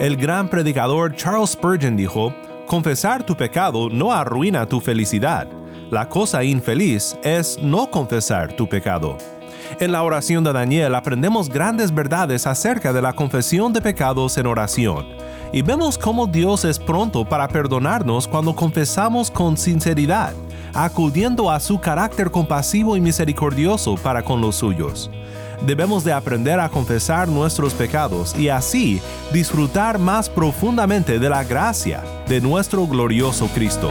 El gran predicador Charles Spurgeon dijo, confesar tu pecado no arruina tu felicidad. La cosa infeliz es no confesar tu pecado. En la oración de Daniel aprendemos grandes verdades acerca de la confesión de pecados en oración y vemos cómo Dios es pronto para perdonarnos cuando confesamos con sinceridad, acudiendo a su carácter compasivo y misericordioso para con los suyos. Debemos de aprender a confesar nuestros pecados y así disfrutar más profundamente de la gracia de nuestro glorioso Cristo.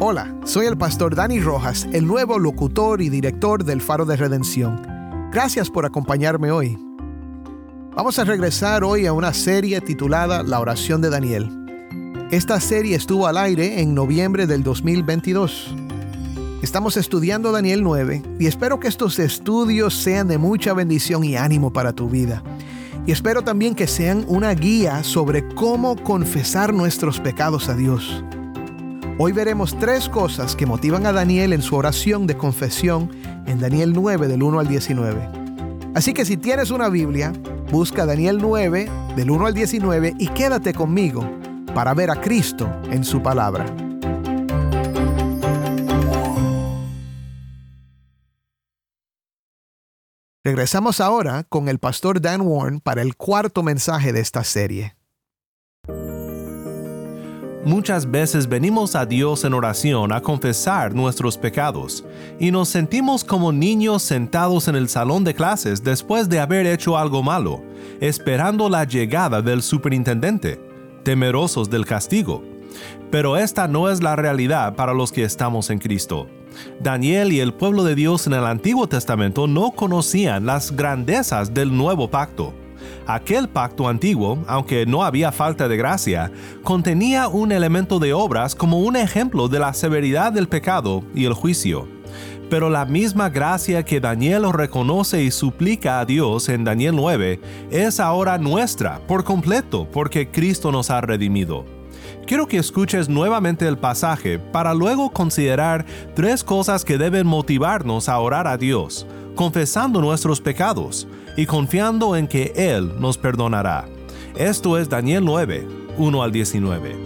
Hola, soy el pastor Dani Rojas, el nuevo locutor y director del Faro de Redención. Gracias por acompañarme hoy. Vamos a regresar hoy a una serie titulada La oración de Daniel. Esta serie estuvo al aire en noviembre del 2022. Estamos estudiando Daniel 9 y espero que estos estudios sean de mucha bendición y ánimo para tu vida. Y espero también que sean una guía sobre cómo confesar nuestros pecados a Dios. Hoy veremos tres cosas que motivan a Daniel en su oración de confesión en Daniel 9 del 1 al 19. Así que si tienes una Biblia, busca Daniel 9 del 1 al 19 y quédate conmigo para ver a Cristo en su palabra. Regresamos ahora con el pastor Dan Warren para el cuarto mensaje de esta serie. Muchas veces venimos a Dios en oración a confesar nuestros pecados y nos sentimos como niños sentados en el salón de clases después de haber hecho algo malo, esperando la llegada del superintendente, temerosos del castigo. Pero esta no es la realidad para los que estamos en Cristo. Daniel y el pueblo de Dios en el Antiguo Testamento no conocían las grandezas del nuevo pacto. Aquel pacto antiguo, aunque no había falta de gracia, contenía un elemento de obras como un ejemplo de la severidad del pecado y el juicio. Pero la misma gracia que Daniel reconoce y suplica a Dios en Daniel 9 es ahora nuestra por completo porque Cristo nos ha redimido. Quiero que escuches nuevamente el pasaje para luego considerar tres cosas que deben motivarnos a orar a Dios, confesando nuestros pecados y confiando en que Él nos perdonará. Esto es Daniel 9, 1 al 19.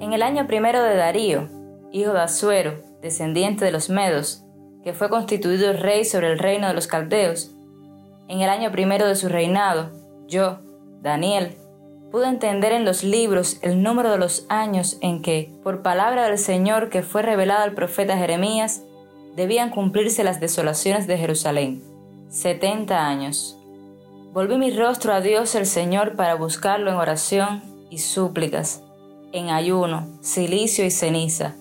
En el año primero de Darío, hijo de Asuero, descendiente de los Medos, que fue constituido rey sobre el reino de los Caldeos, en el año primero de su reinado, yo, Daniel, pude entender en los libros el número de los años en que, por palabra del Señor que fue revelada al profeta Jeremías, debían cumplirse las desolaciones de Jerusalén. Setenta años. Volví mi rostro a Dios el Señor para buscarlo en oración y súplicas, en ayuno, silicio y ceniza.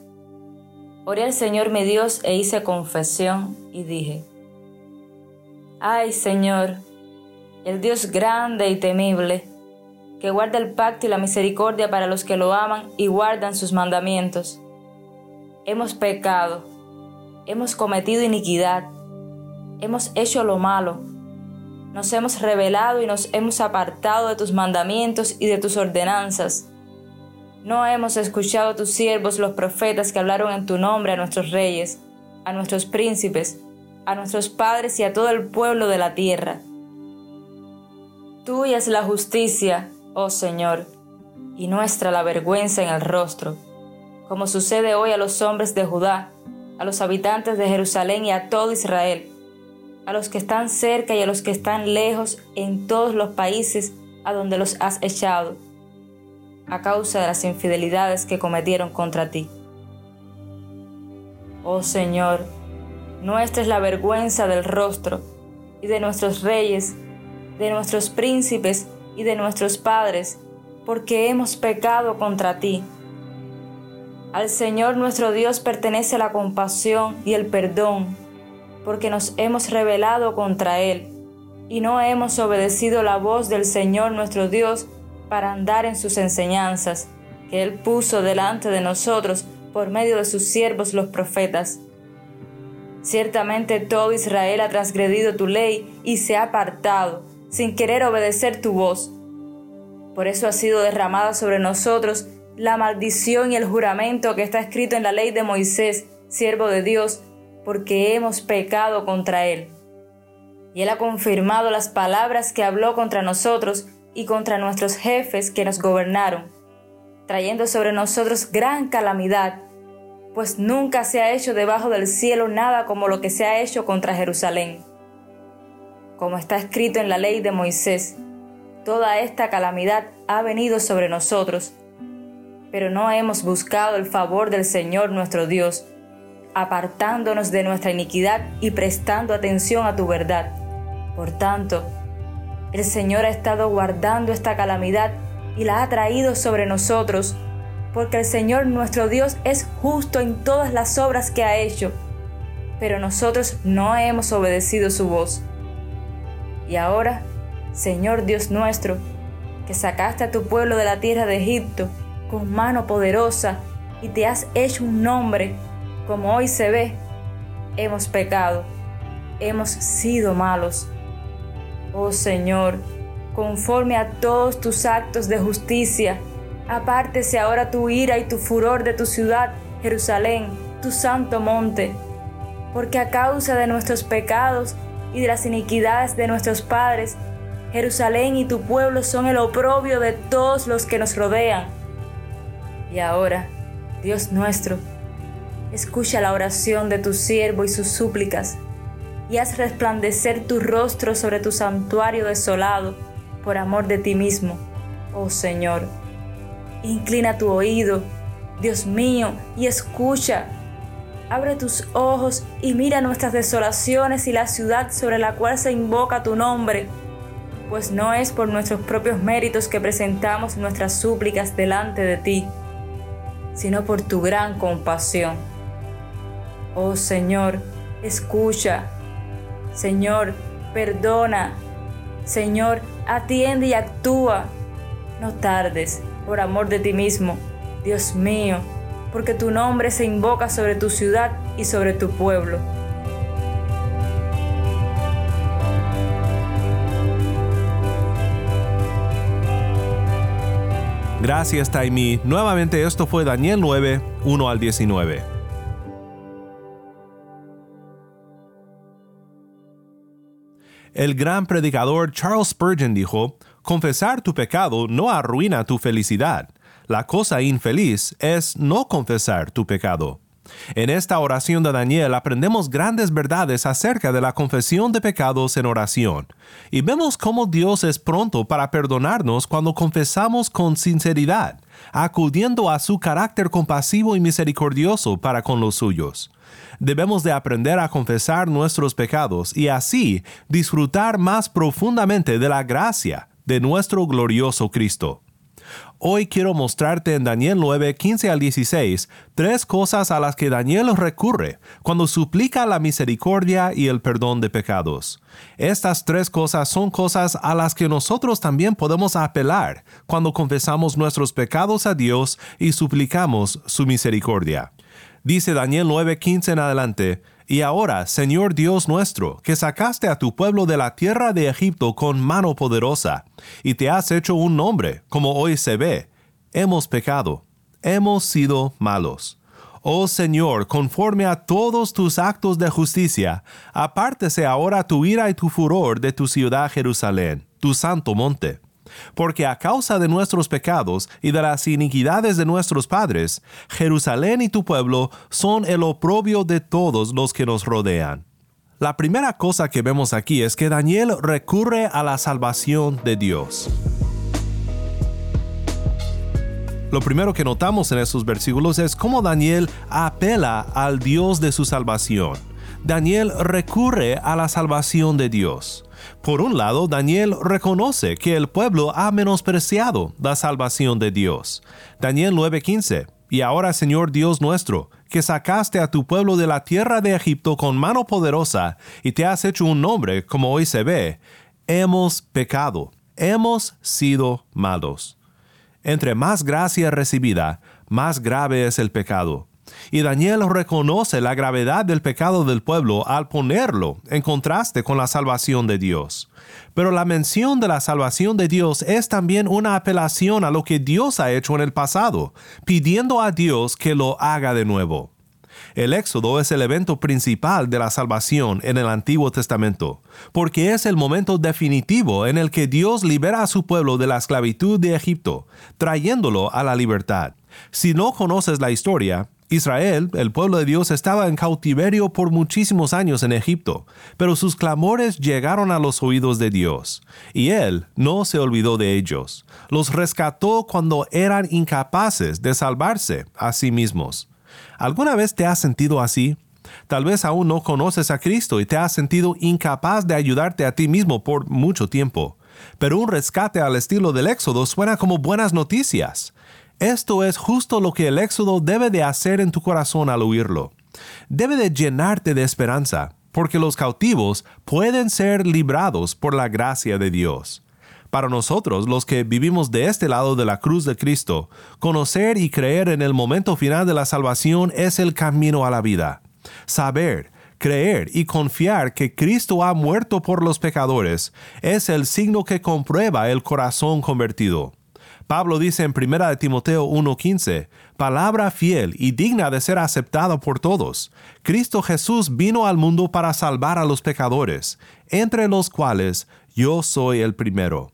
Oré al Señor mi Dios e hice confesión y dije, Ay Señor, el Dios grande y temible, que guarda el pacto y la misericordia para los que lo aman y guardan sus mandamientos. Hemos pecado, hemos cometido iniquidad, hemos hecho lo malo, nos hemos rebelado y nos hemos apartado de tus mandamientos y de tus ordenanzas. No hemos escuchado a tus siervos los profetas que hablaron en tu nombre a nuestros reyes, a nuestros príncipes, a nuestros padres y a todo el pueblo de la tierra. Tuya es la justicia, oh Señor, y nuestra la vergüenza en el rostro, como sucede hoy a los hombres de Judá, a los habitantes de Jerusalén y a todo Israel. a los que están cerca y a los que están lejos en todos los países a donde los has echado, a causa de las infidelidades que cometieron contra ti. Oh Señor, nuestra es la vergüenza del rostro y de nuestros reyes, de nuestros príncipes y de nuestros padres, porque hemos pecado contra ti. Al Señor nuestro Dios pertenece la compasión y el perdón, porque nos hemos rebelado contra Él y no hemos obedecido la voz del Señor nuestro Dios para andar en sus enseñanzas, que Él puso delante de nosotros por medio de sus siervos los profetas. Ciertamente todo Israel ha transgredido tu ley y se ha apartado, sin querer obedecer tu voz. Por eso ha sido derramada sobre nosotros la maldición y el juramento que está escrito en la ley de Moisés, siervo de Dios, porque hemos pecado contra él. Y él ha confirmado las palabras que habló contra nosotros y contra nuestros jefes que nos gobernaron, trayendo sobre nosotros gran calamidad, pues nunca se ha hecho debajo del cielo nada como lo que se ha hecho contra Jerusalén. Como está escrito en la ley de Moisés, toda esta calamidad ha venido sobre nosotros, pero no hemos buscado el favor del Señor nuestro Dios, apartándonos de nuestra iniquidad y prestando atención a tu verdad. Por tanto, el Señor ha estado guardando esta calamidad y la ha traído sobre nosotros, porque el Señor nuestro Dios es justo en todas las obras que ha hecho, pero nosotros no hemos obedecido su voz. Y ahora, Señor Dios nuestro, que sacaste a tu pueblo de la tierra de Egipto, con mano poderosa y te has hecho un nombre, como hoy se ve, hemos pecado, hemos sido malos. Oh Señor, conforme a todos tus actos de justicia, apártese ahora tu ira y tu furor de tu ciudad, Jerusalén, tu santo monte, porque a causa de nuestros pecados y de las iniquidades de nuestros padres, Jerusalén y tu pueblo son el oprobio de todos los que nos rodean y ahora, Dios nuestro, escucha la oración de tu siervo y sus súplicas, y haz resplandecer tu rostro sobre tu santuario desolado por amor de ti mismo, oh Señor. Inclina tu oído, Dios mío, y escucha. Abre tus ojos y mira nuestras desolaciones y la ciudad sobre la cual se invoca tu nombre, pues no es por nuestros propios méritos que presentamos nuestras súplicas delante de ti sino por tu gran compasión. Oh Señor, escucha. Señor, perdona. Señor, atiende y actúa. No tardes, por amor de ti mismo, Dios mío, porque tu nombre se invoca sobre tu ciudad y sobre tu pueblo. Gracias, Taimi. Nuevamente esto fue Daniel 9, 1 al 19. El gran predicador Charles Spurgeon dijo, confesar tu pecado no arruina tu felicidad. La cosa infeliz es no confesar tu pecado. En esta oración de Daniel aprendemos grandes verdades acerca de la confesión de pecados en oración, y vemos cómo Dios es pronto para perdonarnos cuando confesamos con sinceridad, acudiendo a su carácter compasivo y misericordioso para con los suyos. Debemos de aprender a confesar nuestros pecados y así disfrutar más profundamente de la gracia de nuestro glorioso Cristo. Hoy quiero mostrarte en Daniel 9, 15 al 16 tres cosas a las que Daniel recurre cuando suplica la misericordia y el perdón de pecados. Estas tres cosas son cosas a las que nosotros también podemos apelar cuando confesamos nuestros pecados a Dios y suplicamos su misericordia. Dice Daniel 9:15 en adelante, y ahora, Señor Dios nuestro, que sacaste a tu pueblo de la tierra de Egipto con mano poderosa, y te has hecho un nombre, como hoy se ve, hemos pecado, hemos sido malos. Oh Señor, conforme a todos tus actos de justicia, apártese ahora tu ira y tu furor de tu ciudad Jerusalén, tu santo monte porque a causa de nuestros pecados y de las iniquidades de nuestros padres, Jerusalén y tu pueblo son el oprobio de todos los que nos rodean. La primera cosa que vemos aquí es que Daniel recurre a la salvación de Dios. Lo primero que notamos en estos versículos es cómo Daniel apela al Dios de su salvación. Daniel recurre a la salvación de Dios. Por un lado, Daniel reconoce que el pueblo ha menospreciado la salvación de Dios. Daniel 9:15 Y ahora, Señor Dios nuestro, que sacaste a tu pueblo de la tierra de Egipto con mano poderosa y te has hecho un nombre como hoy se ve, hemos pecado, hemos sido malos. Entre más gracia recibida, más grave es el pecado. Y Daniel reconoce la gravedad del pecado del pueblo al ponerlo en contraste con la salvación de Dios. Pero la mención de la salvación de Dios es también una apelación a lo que Dios ha hecho en el pasado, pidiendo a Dios que lo haga de nuevo. El éxodo es el evento principal de la salvación en el Antiguo Testamento, porque es el momento definitivo en el que Dios libera a su pueblo de la esclavitud de Egipto, trayéndolo a la libertad. Si no conoces la historia, Israel, el pueblo de Dios, estaba en cautiverio por muchísimos años en Egipto, pero sus clamores llegaron a los oídos de Dios, y Él no se olvidó de ellos. Los rescató cuando eran incapaces de salvarse a sí mismos. ¿Alguna vez te has sentido así? Tal vez aún no conoces a Cristo y te has sentido incapaz de ayudarte a ti mismo por mucho tiempo. Pero un rescate al estilo del Éxodo suena como buenas noticias. Esto es justo lo que el Éxodo debe de hacer en tu corazón al oírlo. Debe de llenarte de esperanza, porque los cautivos pueden ser librados por la gracia de Dios. Para nosotros, los que vivimos de este lado de la cruz de Cristo, conocer y creer en el momento final de la salvación es el camino a la vida. Saber, creer y confiar que Cristo ha muerto por los pecadores es el signo que comprueba el corazón convertido. Pablo dice en 1 Timoteo 1:15, palabra fiel y digna de ser aceptada por todos. Cristo Jesús vino al mundo para salvar a los pecadores, entre los cuales yo soy el primero.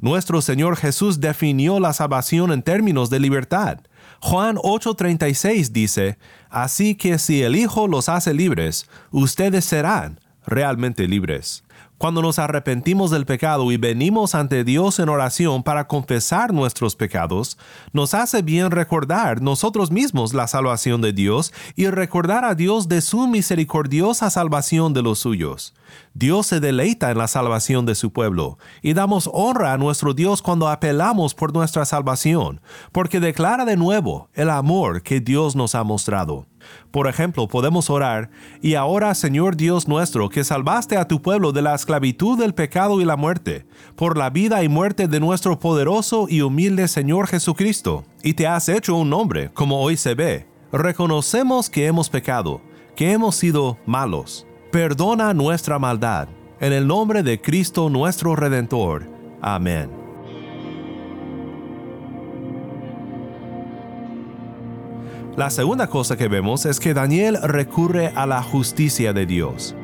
Nuestro Señor Jesús definió la salvación en términos de libertad. Juan 8:36 dice, Así que si el Hijo los hace libres, ustedes serán realmente libres. Cuando nos arrepentimos del pecado y venimos ante Dios en oración para confesar nuestros pecados, nos hace bien recordar nosotros mismos la salvación de Dios y recordar a Dios de su misericordiosa salvación de los suyos. Dios se deleita en la salvación de su pueblo y damos honra a nuestro Dios cuando apelamos por nuestra salvación, porque declara de nuevo el amor que Dios nos ha mostrado. Por ejemplo, podemos orar, y ahora Señor Dios nuestro, que salvaste a tu pueblo de la esclavitud del pecado y la muerte, por la vida y muerte de nuestro poderoso y humilde Señor Jesucristo, y te has hecho un nombre, como hoy se ve. Reconocemos que hemos pecado, que hemos sido malos. Perdona nuestra maldad. En el nombre de Cristo nuestro Redentor. Amén. La segunda cosa que vemos es que Daniel recurre a la justicia de Dios.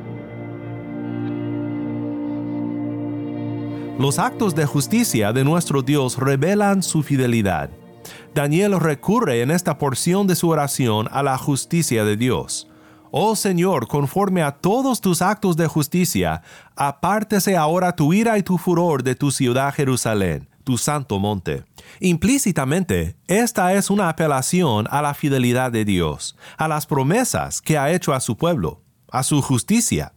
Los actos de justicia de nuestro Dios revelan su fidelidad. Daniel recurre en esta porción de su oración a la justicia de Dios. Oh Señor, conforme a todos tus actos de justicia, apártese ahora tu ira y tu furor de tu ciudad Jerusalén tu santo monte. Implícitamente, esta es una apelación a la fidelidad de Dios, a las promesas que ha hecho a su pueblo, a su justicia.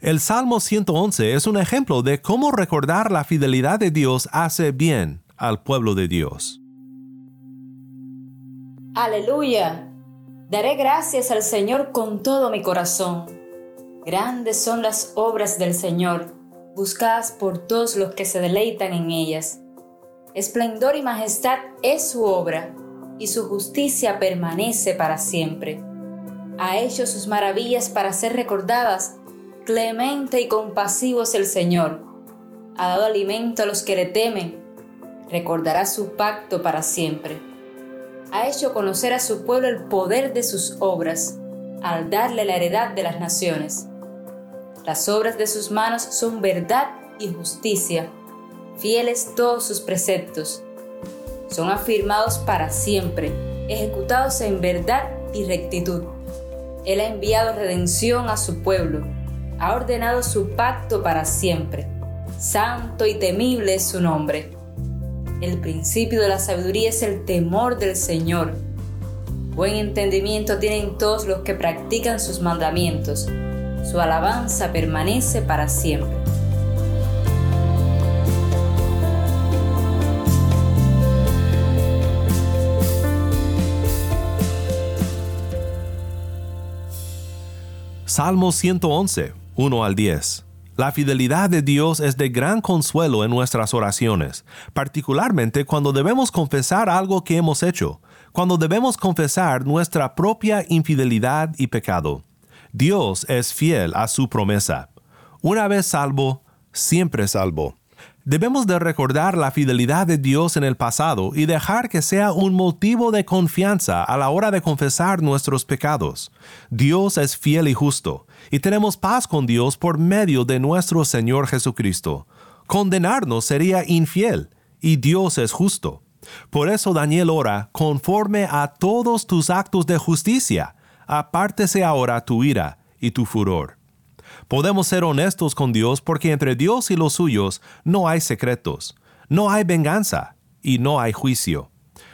El Salmo 111 es un ejemplo de cómo recordar la fidelidad de Dios hace bien al pueblo de Dios. Aleluya. Daré gracias al Señor con todo mi corazón. Grandes son las obras del Señor, buscadas por todos los que se deleitan en ellas. Esplendor y majestad es su obra, y su justicia permanece para siempre. Ha hecho sus maravillas para ser recordadas. Clemente y compasivo es el Señor. Ha dado alimento a los que le temen. Recordará su pacto para siempre. Ha hecho conocer a su pueblo el poder de sus obras, al darle la heredad de las naciones. Las obras de sus manos son verdad y justicia fieles todos sus preceptos. Son afirmados para siempre, ejecutados en verdad y rectitud. Él ha enviado redención a su pueblo. Ha ordenado su pacto para siempre. Santo y temible es su nombre. El principio de la sabiduría es el temor del Señor. Buen entendimiento tienen todos los que practican sus mandamientos. Su alabanza permanece para siempre. Salmo 111, 1 al 10. La fidelidad de Dios es de gran consuelo en nuestras oraciones, particularmente cuando debemos confesar algo que hemos hecho, cuando debemos confesar nuestra propia infidelidad y pecado. Dios es fiel a su promesa. Una vez salvo, siempre salvo. Debemos de recordar la fidelidad de Dios en el pasado y dejar que sea un motivo de confianza a la hora de confesar nuestros pecados. Dios es fiel y justo, y tenemos paz con Dios por medio de nuestro Señor Jesucristo. Condenarnos sería infiel, y Dios es justo. Por eso Daniel ora, conforme a todos tus actos de justicia, apártese ahora tu ira y tu furor. Podemos ser honestos con Dios porque entre Dios y los suyos no hay secretos, no hay venganza y no hay juicio.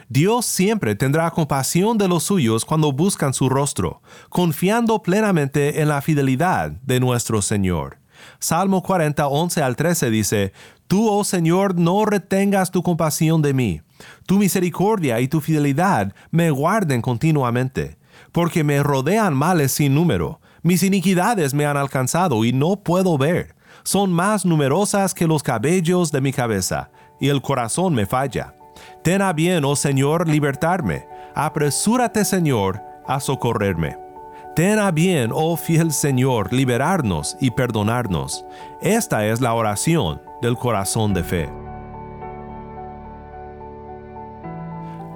Dios siempre tendrá compasión de los suyos cuando buscan su rostro, confiando plenamente en la fidelidad de nuestro Señor. Salmo 40, 11 al 13 dice, Tú, oh Señor, no retengas tu compasión de mí. Tu misericordia y tu fidelidad me guarden continuamente, porque me rodean males sin número mis iniquidades me han alcanzado y no puedo ver. Son más numerosas que los cabellos de mi cabeza, y el corazón me falla. Ten a bien, oh Señor, libertarme. Apresúrate, Señor, a socorrerme. Ten a bien, oh fiel Señor, liberarnos y perdonarnos. Esta es la oración del corazón de fe.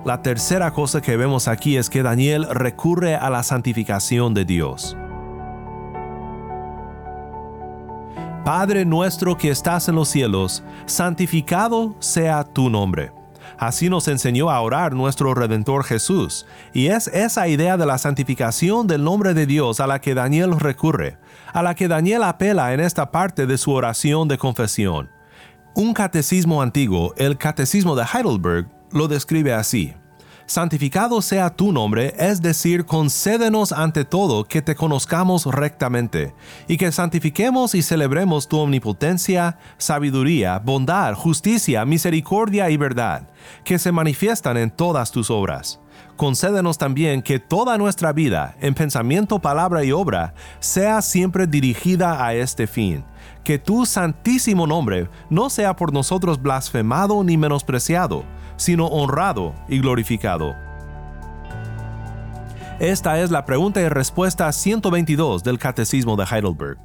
La tercera cosa que vemos aquí es que Daniel recurre a la santificación de Dios. Padre nuestro que estás en los cielos, santificado sea tu nombre. Así nos enseñó a orar nuestro Redentor Jesús, y es esa idea de la santificación del nombre de Dios a la que Daniel recurre, a la que Daniel apela en esta parte de su oración de confesión. Un catecismo antiguo, el Catecismo de Heidelberg, lo describe así santificado sea tu nombre, es decir, concédenos ante todo que te conozcamos rectamente, y que santifiquemos y celebremos tu omnipotencia, sabiduría, bondad, justicia, misericordia y verdad, que se manifiestan en todas tus obras. Concédenos también que toda nuestra vida, en pensamiento, palabra y obra, sea siempre dirigida a este fin que tu santísimo nombre no sea por nosotros blasfemado ni menospreciado, sino honrado y glorificado. Esta es la pregunta y respuesta 122 del Catecismo de Heidelberg.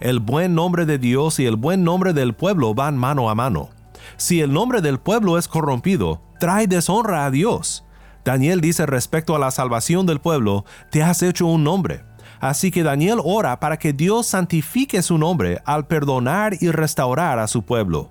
El buen nombre de Dios y el buen nombre del pueblo van mano a mano. Si el nombre del pueblo es corrompido, trae deshonra a Dios. Daniel dice respecto a la salvación del pueblo, te has hecho un nombre. Así que Daniel ora para que Dios santifique su nombre al perdonar y restaurar a su pueblo.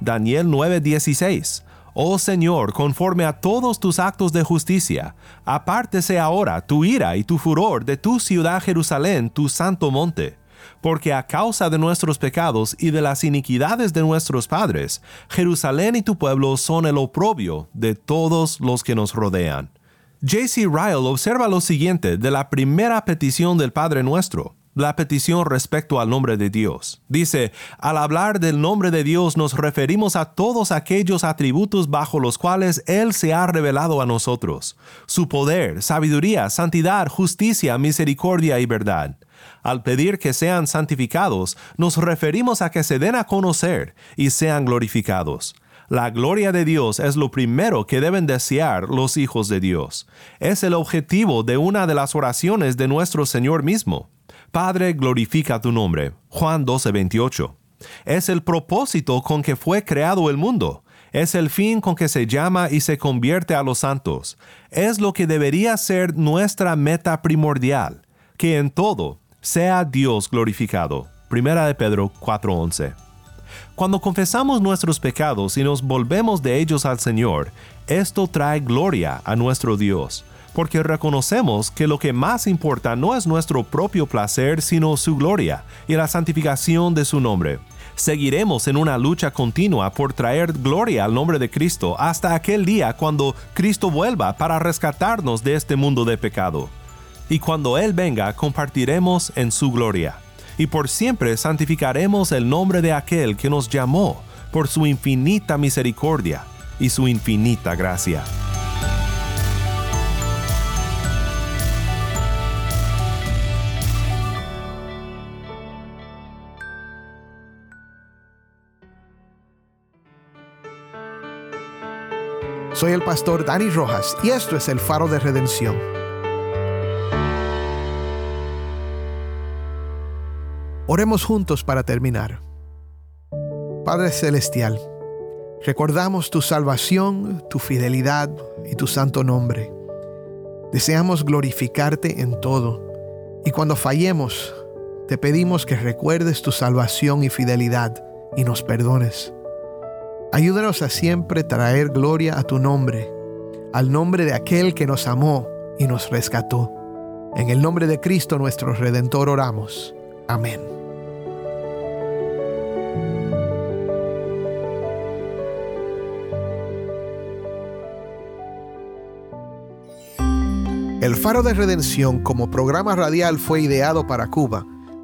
Daniel 9:16 Oh Señor, conforme a todos tus actos de justicia, apártese ahora tu ira y tu furor de tu ciudad Jerusalén, tu santo monte. Porque a causa de nuestros pecados y de las iniquidades de nuestros padres, Jerusalén y tu pueblo son el oprobio de todos los que nos rodean. J.C. Ryle observa lo siguiente de la primera petición del Padre Nuestro la petición respecto al nombre de Dios. Dice, al hablar del nombre de Dios nos referimos a todos aquellos atributos bajo los cuales Él se ha revelado a nosotros, su poder, sabiduría, santidad, justicia, misericordia y verdad. Al pedir que sean santificados, nos referimos a que se den a conocer y sean glorificados. La gloria de Dios es lo primero que deben desear los hijos de Dios. Es el objetivo de una de las oraciones de nuestro Señor mismo. Padre, glorifica tu nombre. Juan 12:28. Es el propósito con que fue creado el mundo. Es el fin con que se llama y se convierte a los santos. Es lo que debería ser nuestra meta primordial, que en todo sea Dios glorificado. Primera de Pedro 4:11. Cuando confesamos nuestros pecados y nos volvemos de ellos al Señor, esto trae gloria a nuestro Dios porque reconocemos que lo que más importa no es nuestro propio placer, sino su gloria y la santificación de su nombre. Seguiremos en una lucha continua por traer gloria al nombre de Cristo hasta aquel día cuando Cristo vuelva para rescatarnos de este mundo de pecado. Y cuando Él venga, compartiremos en su gloria. Y por siempre santificaremos el nombre de aquel que nos llamó por su infinita misericordia y su infinita gracia. Soy el pastor Dani Rojas y esto es el faro de redención. Oremos juntos para terminar. Padre Celestial, recordamos tu salvación, tu fidelidad y tu santo nombre. Deseamos glorificarte en todo y cuando fallemos, te pedimos que recuerdes tu salvación y fidelidad y nos perdones. Ayúdanos a siempre traer gloria a tu nombre, al nombre de aquel que nos amó y nos rescató. En el nombre de Cristo nuestro Redentor oramos. Amén. El Faro de Redención como programa radial fue ideado para Cuba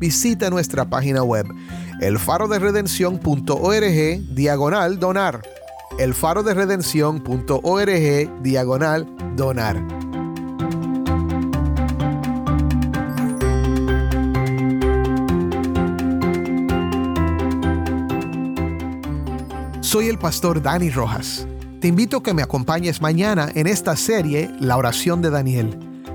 visita nuestra página web elfaroderedención.org diagonal donar. elfaroderedención.org diagonal donar. Soy el pastor Dani Rojas. Te invito a que me acompañes mañana en esta serie La oración de Daniel.